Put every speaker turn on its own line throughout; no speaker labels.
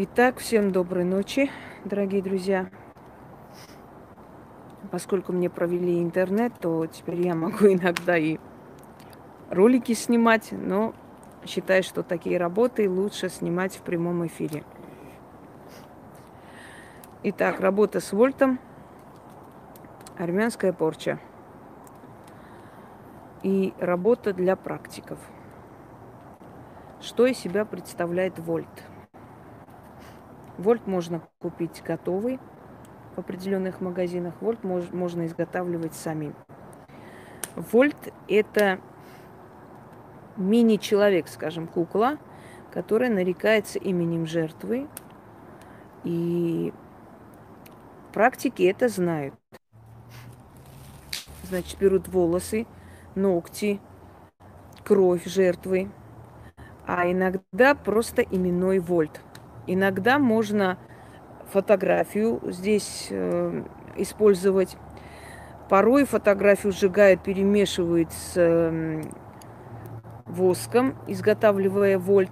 Итак, всем доброй ночи, дорогие друзья. Поскольку мне провели интернет, то теперь я могу иногда и ролики снимать, но считаю, что такие работы лучше снимать в прямом эфире. Итак, работа с вольтом, армянская порча и работа для практиков. Что из себя представляет вольт? Вольт можно купить готовый в определенных магазинах. Вольт мож, можно изготавливать самим. Вольт – это мини-человек, скажем, кукла, которая нарекается именем жертвы. И практики это знают. Значит, берут волосы, ногти, кровь жертвы, а иногда просто именной вольт – Иногда можно фотографию здесь э, использовать. Порой фотографию сжигают, перемешивают с э, воском, изготавливая вольт,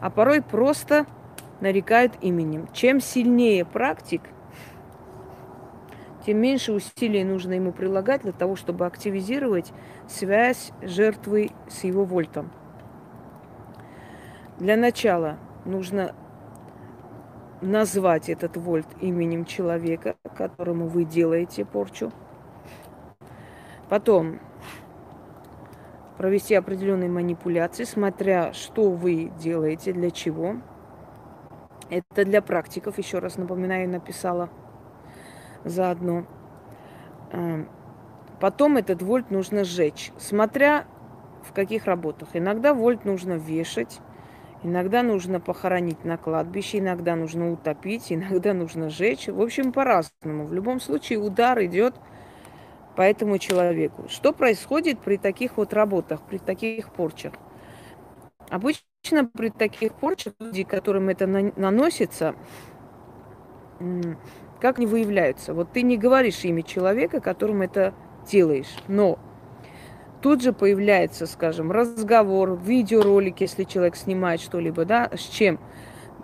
а порой просто нарекают именем. Чем сильнее практик, тем меньше усилий нужно ему прилагать для того, чтобы активизировать связь жертвы с его вольтом. Для начала нужно назвать этот вольт именем человека, которому вы делаете порчу. Потом провести определенные манипуляции, смотря что вы делаете, для чего. Это для практиков, еще раз напоминаю, написала заодно. Эм, потом этот вольт нужно сжечь, смотря в каких работах. Иногда вольт нужно вешать, Иногда нужно похоронить на кладбище, иногда нужно утопить, иногда нужно сжечь. В общем, по-разному. В любом случае удар идет по этому человеку. Что происходит при таких вот работах, при таких порчах? Обычно при таких порчах люди, которым это наносится, как не выявляются? Вот ты не говоришь имя человека, которым это делаешь, но тут же появляется, скажем, разговор, видеоролик, если человек снимает что-либо, да, с чем?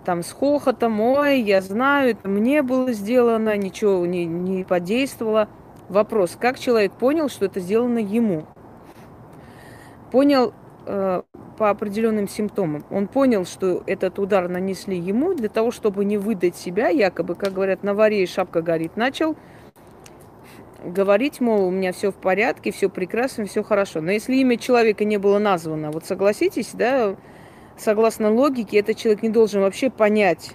Там с хохотом, ой, я знаю, это мне было сделано, ничего не, не подействовало. Вопрос, как человек понял, что это сделано ему? Понял э, по определенным симптомам. Он понял, что этот удар нанесли ему для того, чтобы не выдать себя, якобы, как говорят, на варе шапка горит, начал говорить, мол, у меня все в порядке, все прекрасно, все хорошо. Но если имя человека не было названо, вот согласитесь, да, согласно логике, этот человек не должен вообще понять,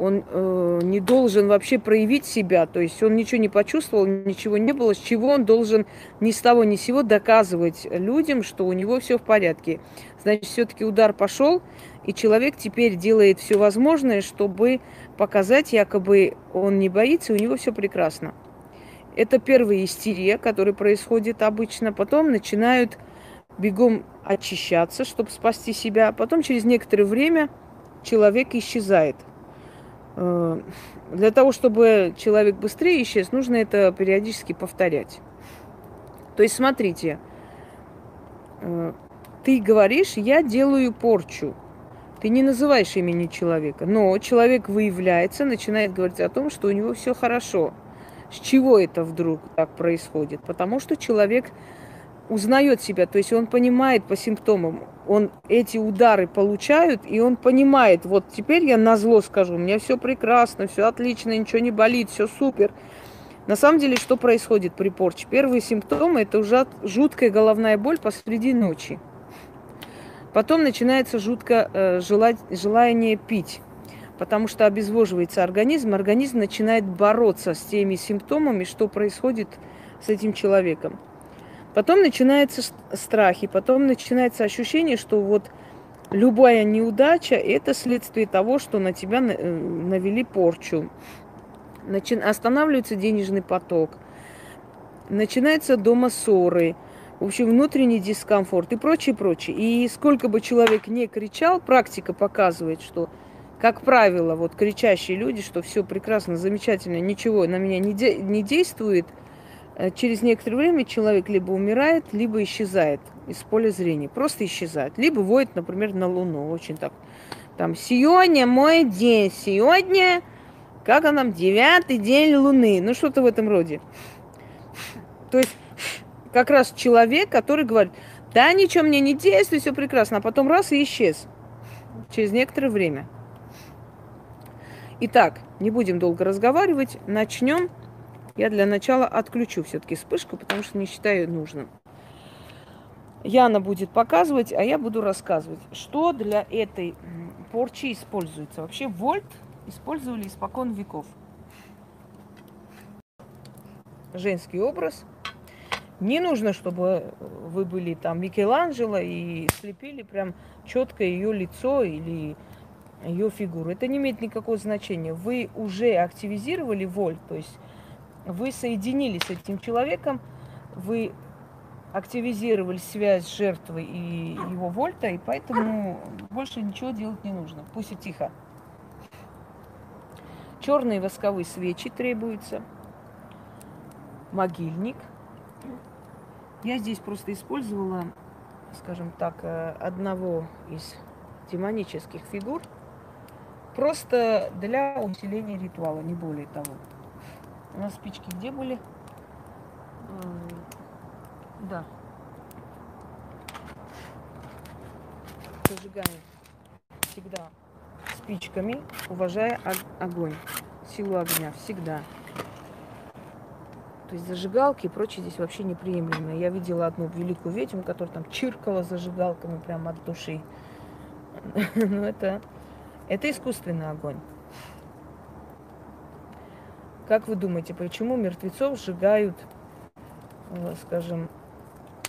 он э, не должен вообще проявить себя, то есть он ничего не почувствовал, ничего не было, с чего он должен ни с того ни с сего доказывать людям, что у него все в порядке. Значит, все-таки удар пошел, и человек теперь делает все возможное, чтобы показать, якобы он не боится, у него все прекрасно. Это первая истерия, которая происходит обычно. Потом начинают бегом очищаться, чтобы спасти себя. Потом через некоторое время человек исчезает. Э, для того, чтобы человек быстрее исчез, нужно это периодически повторять. То есть, смотрите, э, ты говоришь, я делаю порчу. Ты не называешь имени человека, но человек выявляется, начинает говорить о том, что у него все хорошо – с чего это вдруг так происходит? Потому что человек узнает себя, то есть он понимает по симптомам, он эти удары получает, и он понимает, вот теперь я на зло скажу, у меня все прекрасно, все отлично, ничего не болит, все супер. На самом деле, что происходит при порче? Первые симптомы – это уже жуткая головная боль посреди ночи. Потом начинается жутко э, желать, желание пить потому что обезвоживается организм, организм начинает бороться с теми симптомами, что происходит с этим человеком. Потом начинаются страхи, потом начинается ощущение, что вот любая неудача – это следствие того, что на тебя э, навели порчу. Начи... Останавливается денежный поток, начинается дома ссоры, в общем, внутренний дискомфорт и прочее, прочее. И сколько бы человек не кричал, практика показывает, что как правило, вот кричащие люди, что все прекрасно, замечательно, ничего на меня не, де- не действует, э, через некоторое время человек либо умирает, либо исчезает из поля зрения. Просто исчезает. Либо воет, например, на Луну. Очень так Там, сегодня мой день, сегодня, как он там, девятый день Луны. Ну, что-то в этом роде. То есть, как раз человек, который говорит, да, ничего мне не действует, все прекрасно, а потом раз и исчез через некоторое время. Итак, не будем долго разговаривать, начнем. Я для начала отключу все-таки вспышку, потому что не считаю нужным. Яна будет показывать, а я буду рассказывать, что для этой порчи используется. Вообще вольт использовали испокон веков. Женский образ – не нужно, чтобы вы были там Микеланджело и слепили прям четко ее лицо или ее фигуру. Это не имеет никакого значения. Вы уже активизировали воль, то есть вы соединились с этим человеком, вы активизировали связь с жертвой и его вольта, и поэтому больше ничего делать не нужно. Пусть и тихо. Черные восковые свечи требуются, могильник – я здесь просто использовала, скажем так, э, одного из демонических фигур, просто для усиления ритуала, не более того. У нас спички где были? Да. Зажигаем всегда спичками, уважая огонь, силу огня, всегда. То есть зажигалки и прочее здесь вообще неприемлемо. Я видела одну великую ведьму, которая там чиркала зажигалками прямо от души. Но это, это искусственный огонь. Как вы думаете, почему мертвецов сжигают, э, скажем,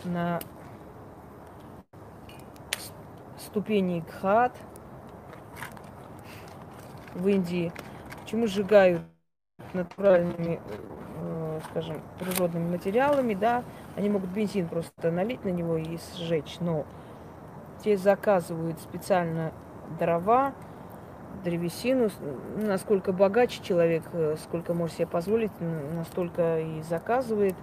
на ступени Гхат в Индии? Почему сжигают натуральными скажем, природными материалами, да, они могут бензин просто налить на него и сжечь, но те заказывают специально дрова, древесину, насколько богаче человек, э, сколько может себе позволить, настолько и заказывает.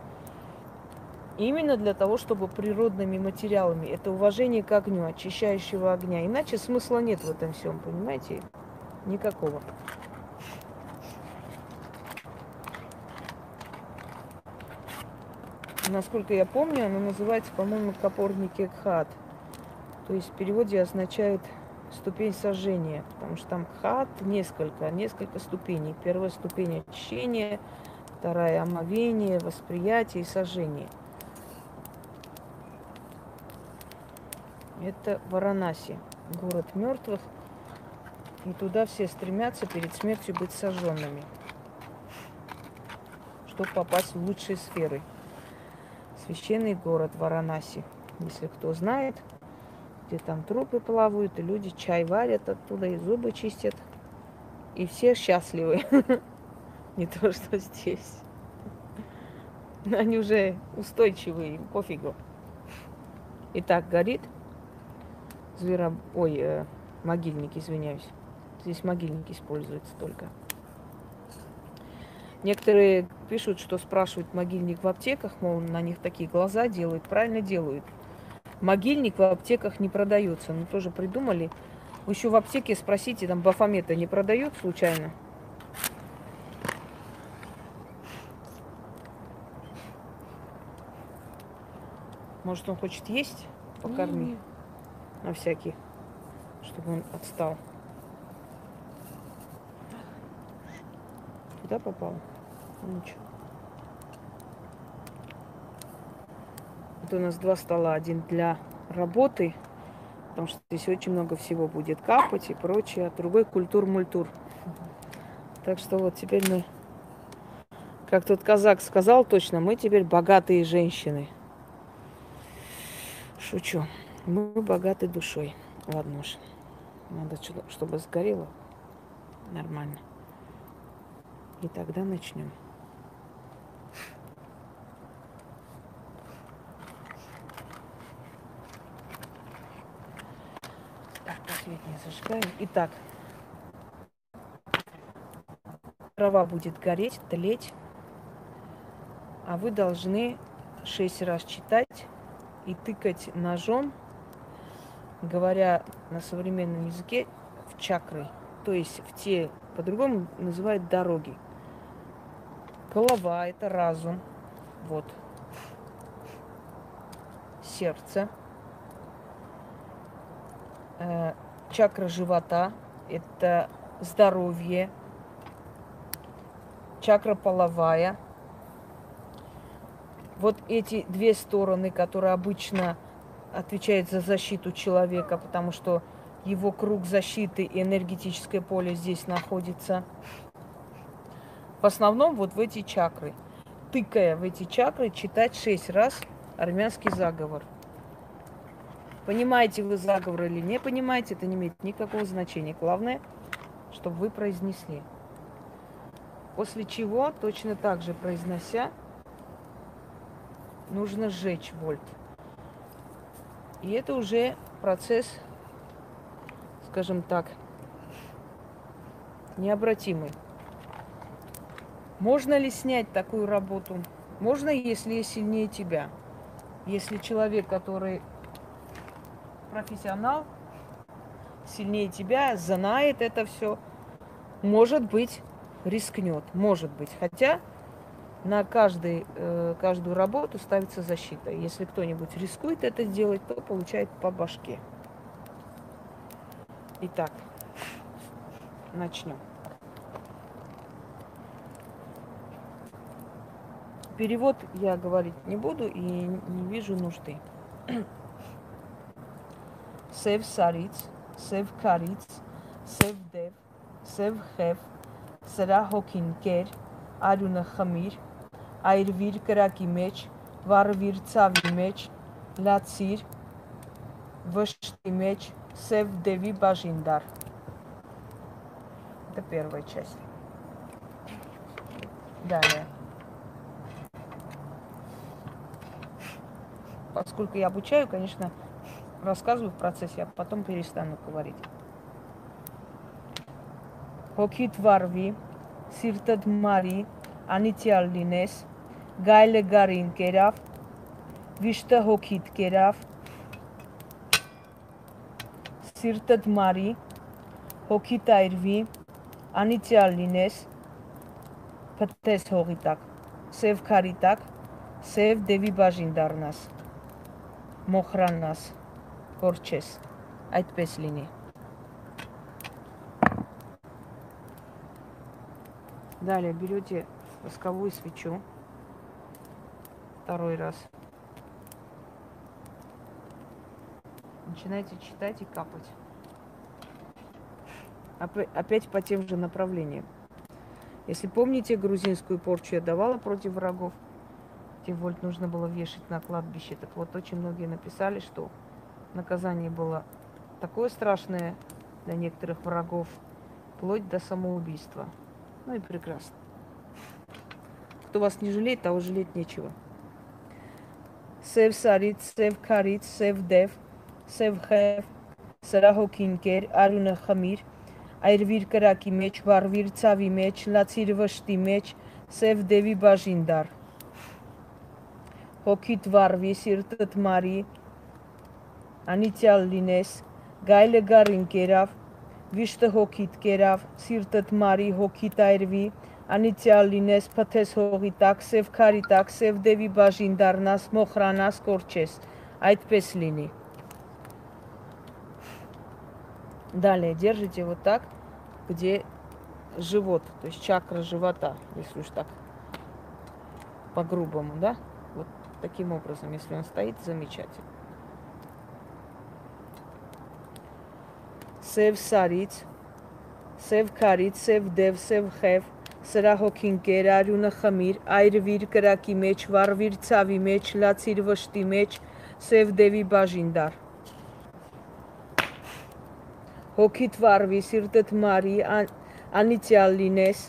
Именно для того, чтобы природными материалами. Это уважение к огню, очищающего огня. Иначе смысла нет в этом всем, понимаете? Никакого. насколько я помню, она называется, по-моему, Капорник Экхат. То есть в переводе означает ступень сожжения, потому что там хат несколько, несколько ступеней. Первая ступень очищения, вторая омовение, восприятие и сожжение. Это Варанаси, город мертвых. И туда все стремятся перед смертью быть сожженными, чтобы попасть в лучшие сферы священный город Варанаси. Если кто знает, где там трупы плавают, и люди чай варят оттуда, и зубы чистят. И все счастливы. Не то, что здесь. Они уже устойчивые, пофигу. Итак, горит зверо... Ой, э, могильник, извиняюсь. Здесь могильник используется только. Некоторые пишут, что спрашивают могильник в аптеках, мол, на них такие глаза делают. Правильно делают. Могильник в аптеках не продается. Ну, тоже придумали. Вы еще в аптеке спросите, там бафомета не продают случайно? Может, он хочет есть? Покорми. На всякий. Чтобы он отстал. Куда попал? Ничего. Вот у нас два стола. Один для работы, потому что здесь очень много всего будет капать и прочее. А другой культур-мультур. Так что вот теперь мы, как тот казак сказал точно, мы теперь богатые женщины. Шучу. Мы богаты душой. Ладно уж. Надо, чтобы сгорело. Нормально. И тогда начнем. Так, зажигаем. Итак, трава будет гореть, тлеть, а вы должны шесть раз читать и тыкать ножом, говоря на современном языке, в чакры, то есть в те, по-другому называют дороги. Голова – это разум, вот. Сердце. Чакра живота – это здоровье. Чакра половая. Вот эти две стороны, которые обычно отвечают за защиту человека, потому что его круг защиты и энергетическое поле здесь находится. В основном вот в эти чакры. Тыкая в эти чакры, читать шесть раз армянский заговор. Понимаете вы заговор или не понимаете, это не имеет никакого значения. Главное, чтобы вы произнесли. После чего, точно так же произнося, нужно сжечь вольт. И это уже процесс, скажем так, необратимый. Можно ли снять такую работу? Можно, если я сильнее тебя. Если человек, который профессионал, сильнее тебя, знает это все, может быть, рискнет. Может быть. Хотя на каждый, э, каждую работу ставится защита. Если кто-нибудь рискует это сделать, то получает по башке. Итак, начнем. Перевод я говорить не буду и не вижу нужды. Сев сариц, сев кариц, сев дев, սև խև, սրա հոգին կեր, արյունը խմիր, այրվիր կրակի մեջ, վառվիր ցավի մեջ, լացիր վշտի մեջ, սև դևի բաժին դար։ Это первая часть. Далее. Поскольку я обучаю, конечно, рассказываю в процессе, а потом перестану говорить. հոգիդ վարվի, սիրտդ մարի, անիցիալ լինես, գայլը գարին կերավ, վիշտը հոգիդ կերավ, սիրտդ մարի, հոգիդ այրվի, անիցիալ լինես, փտես հողի տակ, սև քարի տակ, սև դևի բաժին դառնաս, մոխրանաս, կորչես, այդպես լինի։ Далее берете восковую свечу второй раз. Начинаете читать и капать. Опять по тем же направлениям. Если помните, грузинскую порчу я давала против врагов. Вольт нужно было вешать на кладбище. Так вот, очень многие написали, что наказание было такое страшное для некоторых врагов, вплоть до самоубийства. Ну и прекрасно. Кто вас не жалеет, того жалеть нечего. Սև սարից, սև քարից, սև դև, սև խև, սրա հոգին կեր, արյունը խմիր, այրվիր կրակի մեջ, վառվիր ցավի մեջ, լացիր վշտի մեջ, սև դևի բաժին դար։ Հոգիդ վառվի, սիրտդ մարի, անիցիալ լինես, գայլը գարին կերավ, վիշտը հոգիդ կերավ, սիրտդ մարի, հոգիդ այրվի, անիցիալ լինես, փթես հողի տակ, սև քարի տակ, սև դևի բաժին դառնաս, մոխրանաս, կորչես, այդպես լինի։ Далее держите вот так, где живот, то есть чакра живота, если уж так по-грубому, да? Вот таким образом, если он стоит, замечательно. Սև սարից, սև քարից, սև դև, սև խև, սրա հոգին կեր, արյունը խմիր, այրվիր կրակի մեջ, վառվիր ցավի մեջ, լացիր վշտի մեջ, սև դևի բաժին դար։ Հոգիդ վառվի, սիրտդ մարի, անիցիալ լինես,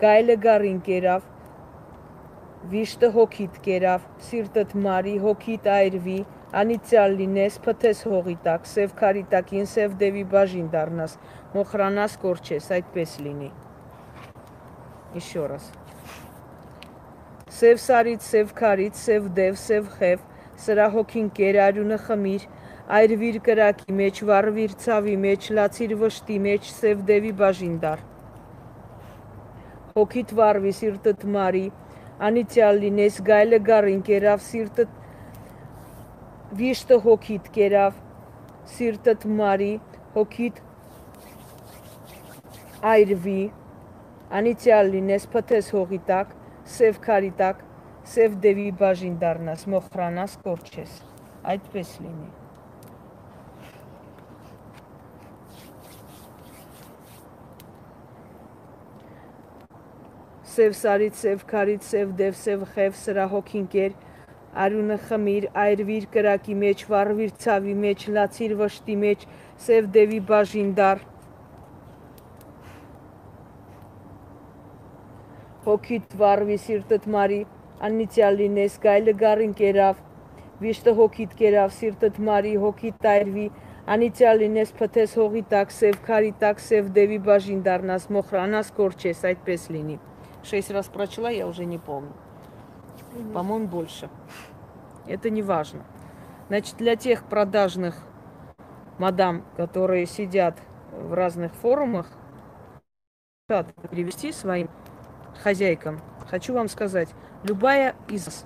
գայլը գարին կերավ, վիշտը հոգիդ կերավ, սիրտդ մարի, հոգիդ այրվի, անիցյալ լինես, պտես հողի տակ, սև կարի տակին, սև դևի բաժին դարնաս, մոխրանաս կորչես, այդպես լինի։ Իշորաս։ Սև սարից, սև կարից, սև դև, սև խև, սրա հոգին կերարյունը խմիր, այրվիր կրակի մեջ, վարվիր ծավի մեջ, լացիր վշտի մեջ, սև դևի բաժին դար։ Հոգիտ վարվի, սիրտը տմարի, անիցիալ լինես, գայլը գարին կերավ, սիրտդ վիշտը հոգիդ կերավ, սիրտդ մարի, հոգիդ այրվի, անիցիալ լինես, փթես հողի տակ, սև քարի տակ, սև դևի բաժին դառնաս, մոխրանաս, կորչես։ Այդպես լինի։ Սև սարից, սև քարից, սև դև, սև խև, սրահոքինկեր, արյունը խմիր, այրվիր կրակի մեջ, վառվիր ցավի մեջ, լացիր վշտի մեջ, սև դևի բաժինդար։ Հոգիդ վառվի սիրտդ մարի, աննիցյալ լինես, գայլը գարին կերավ, վիշտը հոգիդ կերավ, սիրտդ մարի, հոգիդ տայրվի, անիցյալ լինես, պտես հողի տակ, սև քարի տակ, սև դևի բաժին դարնաս, մոխրանաս, կորչես, այդպես լինի։ шесть раз прочла, я уже не помню. Угу. По-моему, больше. Это не важно. Значит, для тех продажных мадам, которые сидят в разных форумах, хотят перевести своим хозяйкам, хочу вам сказать, любая из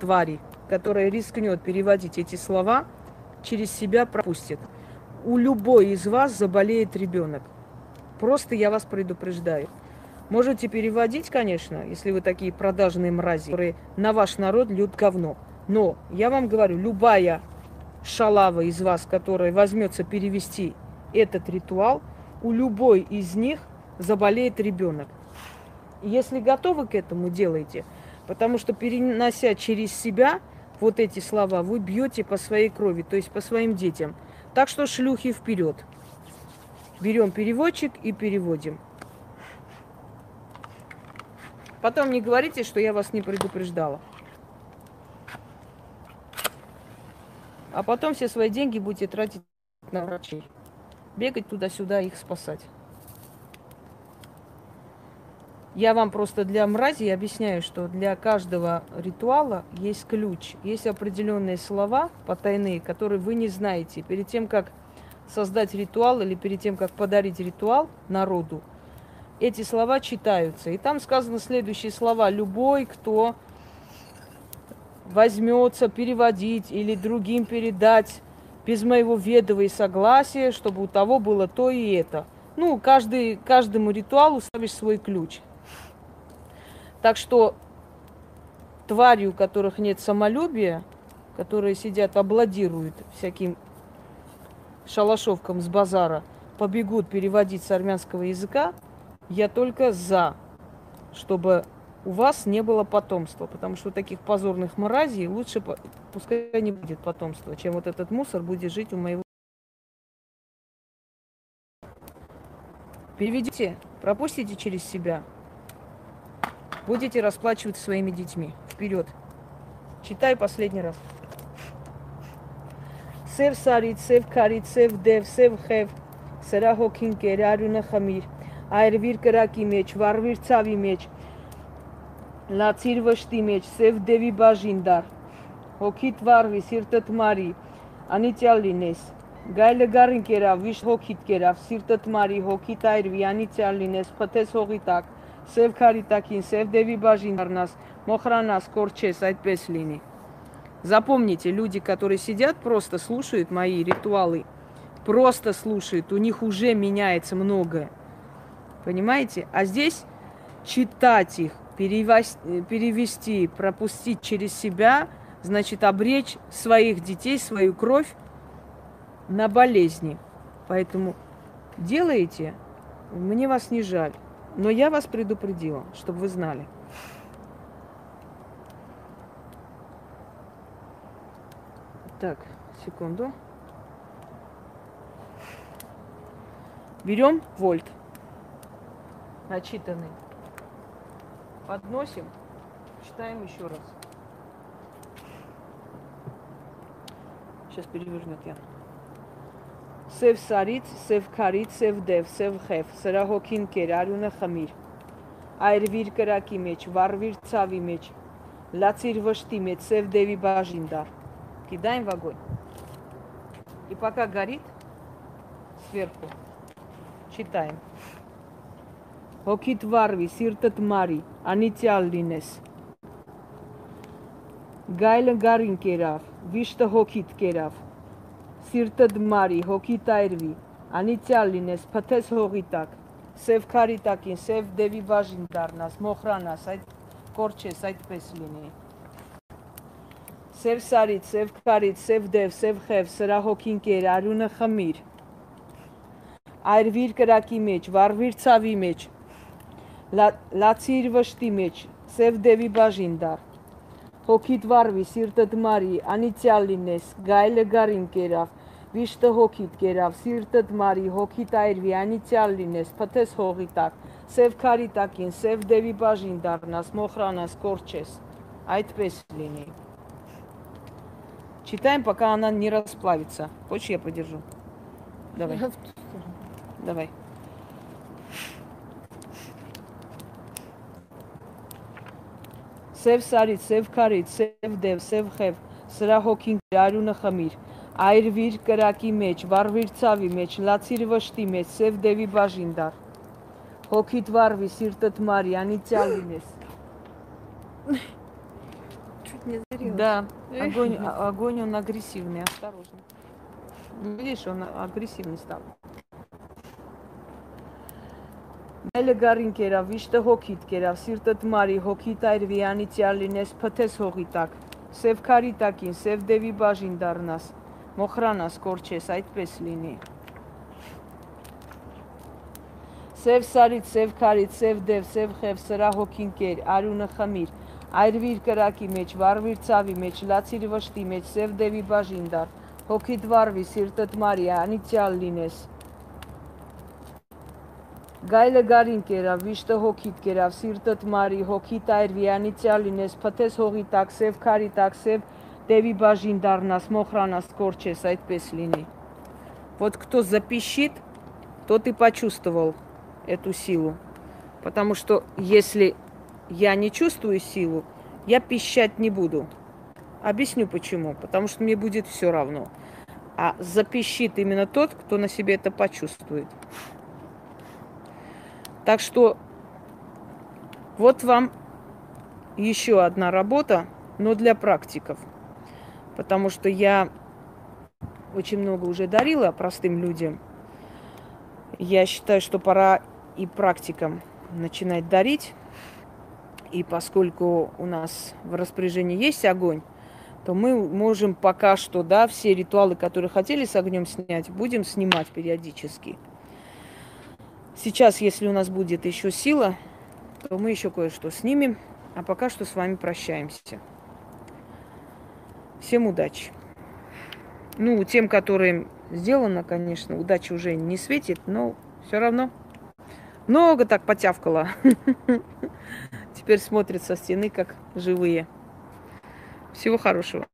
тварей, которая рискнет переводить эти слова, через себя пропустит. У любой из вас заболеет ребенок. Просто я вас предупреждаю. Можете переводить, конечно, если вы такие продажные мрази, которые на ваш народ льют говно. Но я вам говорю, любая шалава из вас, которая возьмется перевести этот ритуал, у любой из них заболеет ребенок. Если готовы к этому, делайте. Потому что перенося через себя вот эти слова, вы бьете по своей крови, то есть по своим детям. Так что шлюхи вперед. Берем переводчик и переводим. Потом не говорите, что я вас не предупреждала. А потом все свои деньги будете тратить на врачей. Бегать туда-сюда, их спасать. Я вам просто для мрази объясняю, что для каждого ритуала есть ключ, есть определенные слова потайные, которые вы не знаете. Перед тем, как создать ритуал или перед тем, как подарить ритуал народу, эти слова читаются. И там сказано следующие слова. Любой, кто возьмется переводить или другим передать без моего ведова и согласия, чтобы у того было то и это. Ну, каждый, каждому ритуалу ставишь свой ключ. Так что твари, у которых нет самолюбия, которые сидят, обладируют всяким шалашовкам с базара, побегут переводить с армянского языка, я только за, чтобы у вас не было потомства, потому что таких позорных мразей лучше пускай не будет потомства, чем вот этот мусор будет жить у моего. Переведите, пропустите через себя. Будете расплачиваться своими детьми. Вперед. Читай последний раз. Сев сарит, сев карит, сев дев, сев хев, сера хокин керарюна хамир – այրվիր կրակի մեջ, վառվիր ցավի մեջ, լացիր վշտի մեջ, սև դևի բաժին դար, հոգիտ վառվի, սիրտդ մարի, անիցյալ լինես, գայլը գարին կերավ, վիշ հոգիտ կերավ, սիրտդ մարի, հոգիտ այրվի, անիցյալ լինես, փթես հողի տակ, սև քարի տակին, սև դևի բաժին դառնաս, մոխրանաս, կորչես, այդպես լինի։ Запомните, люди, которые сидят, просто слушают мои ритуалы, просто слушают, у них уже меняется многое. Понимаете? А здесь читать их, перевести, пропустить через себя, значит обречь своих детей, свою кровь на болезни. Поэтому делайте, мне вас не жаль. Но я вас предупредила, чтобы вы знали. Так, секунду. Берем вольт начитанный. Подносим, читаем еще раз. Сейчас перевернет я. Սև սարից, սև քարից, սև դև, սև խև, սրա հոգին կեր, արյունը խմիր։ Այրվիր կրակի մեջ, վառվիր ցավի մեջ, լացիր վշտի մեջ, սև դևի բաժին դար։ Կիդային վագոյ։ И пока горит сверху, читаем. Հոգիդ վարվի, սիրտդ մարի, անիցիալ լինես։ Գայլը գարին կերավ, վիշտը հոգիդ կերավ, սիրտդ մարի, հոգիդ այրվի, անիցիալ լինես, փթես հողի տակ, սև քարի տակին, սև դևի բաժին դառնաս, մոխրանաս, այդ կորչես, այդպես լինի։ Սև սարից, սև քարից, սև դև, սև խև, սրա հոգին կեր, արյունը խմիր։ Այրվիր կրակի մեջ, վառվիր ցավի մեջ, լացիր վշտի մեջ, սև դևի բաժին դար։ Հոգիդ վարվի, սիրտդ մարի, անիցիալ լինես, գայլը գարին կերավ, վիշտը հոգիդ կերավ, սիրտդ մարի, հոգիդ այրվի, անիցիալ լինես, փթես հողի տակ, սև քարի տակին, սև դևի բաժին դառնաս, մոխրանաս, կորչես։ Այդպես լինի։ Читаем, пока она не расплавится. Хочешь, я подержу? Давай. Давай. Սև սարից, սև քարից, սև դև, սև խև, սրա հոգին արյունը խմիր, այրվիր կրակի մեջ, վառվիր ցավի մեջ, լացիր վշտի մեջ, սև դևի բաժին դար։ Հոգիդ վառվի, сиртът մարի, անիցիալ լինես։
Чуть не зарилась.
Да, огонь, а- огонь он агрессивный, осторожно. Видишь, он агрессивный стал. Այլը գարին կերավ, վիշտը հոգիդ կերավ, սիրտդ մարի, հոգիդ այրվի, անիցիալ լինես, փթես հողի տակ, սև քարի տակին, սև դևի բաժին դառնաս, մոխրանաս, կորչես, այդպես լինի։ Սև սարից, սև քարից, սև դև, սև խև, սրա հոգին կեր, արյունը խմիր, այրվիր կրակի մեջ, վառվիր ցավի մեջ, լացիր վշտի մեջ, սև դևի բաժին դար, հոգիդ վառվի, սիրտդ մարի, անիցիալ լինես, Գայլը գարին կերավ, վիշտը հոգիտ կերավ, սիրտըտ մարի, հոգիտ այրվի, անիցիալ լինես, փթես հողի տակ, սև քարի տակ, սև դևի բաժին դառնաս, մոխրանաս, կորչես, այդպես լինի։ Вот кто запищит, тот и почувствовал эту силу. Потому что если я не чувствую силу, я пищать не буду. Объясню почему. Потому что мне будет все равно. А запищит именно тот, кто на себе это почувствует. Так что вот вам еще одна работа, но для практиков. Потому что я очень много уже дарила простым людям. Я считаю, что пора и практикам начинать дарить. И поскольку у нас в распоряжении есть огонь, то мы можем пока что, да, все ритуалы, которые хотели с огнем снять, будем снимать периодически. Сейчас, если у нас будет еще сила, то мы еще кое-что снимем. А пока что с вами прощаемся. Всем удачи. Ну, тем, которым сделано, конечно, удачи уже не светит, но все равно. Много так потявкало. Теперь смотрят со стены, как живые. Всего хорошего.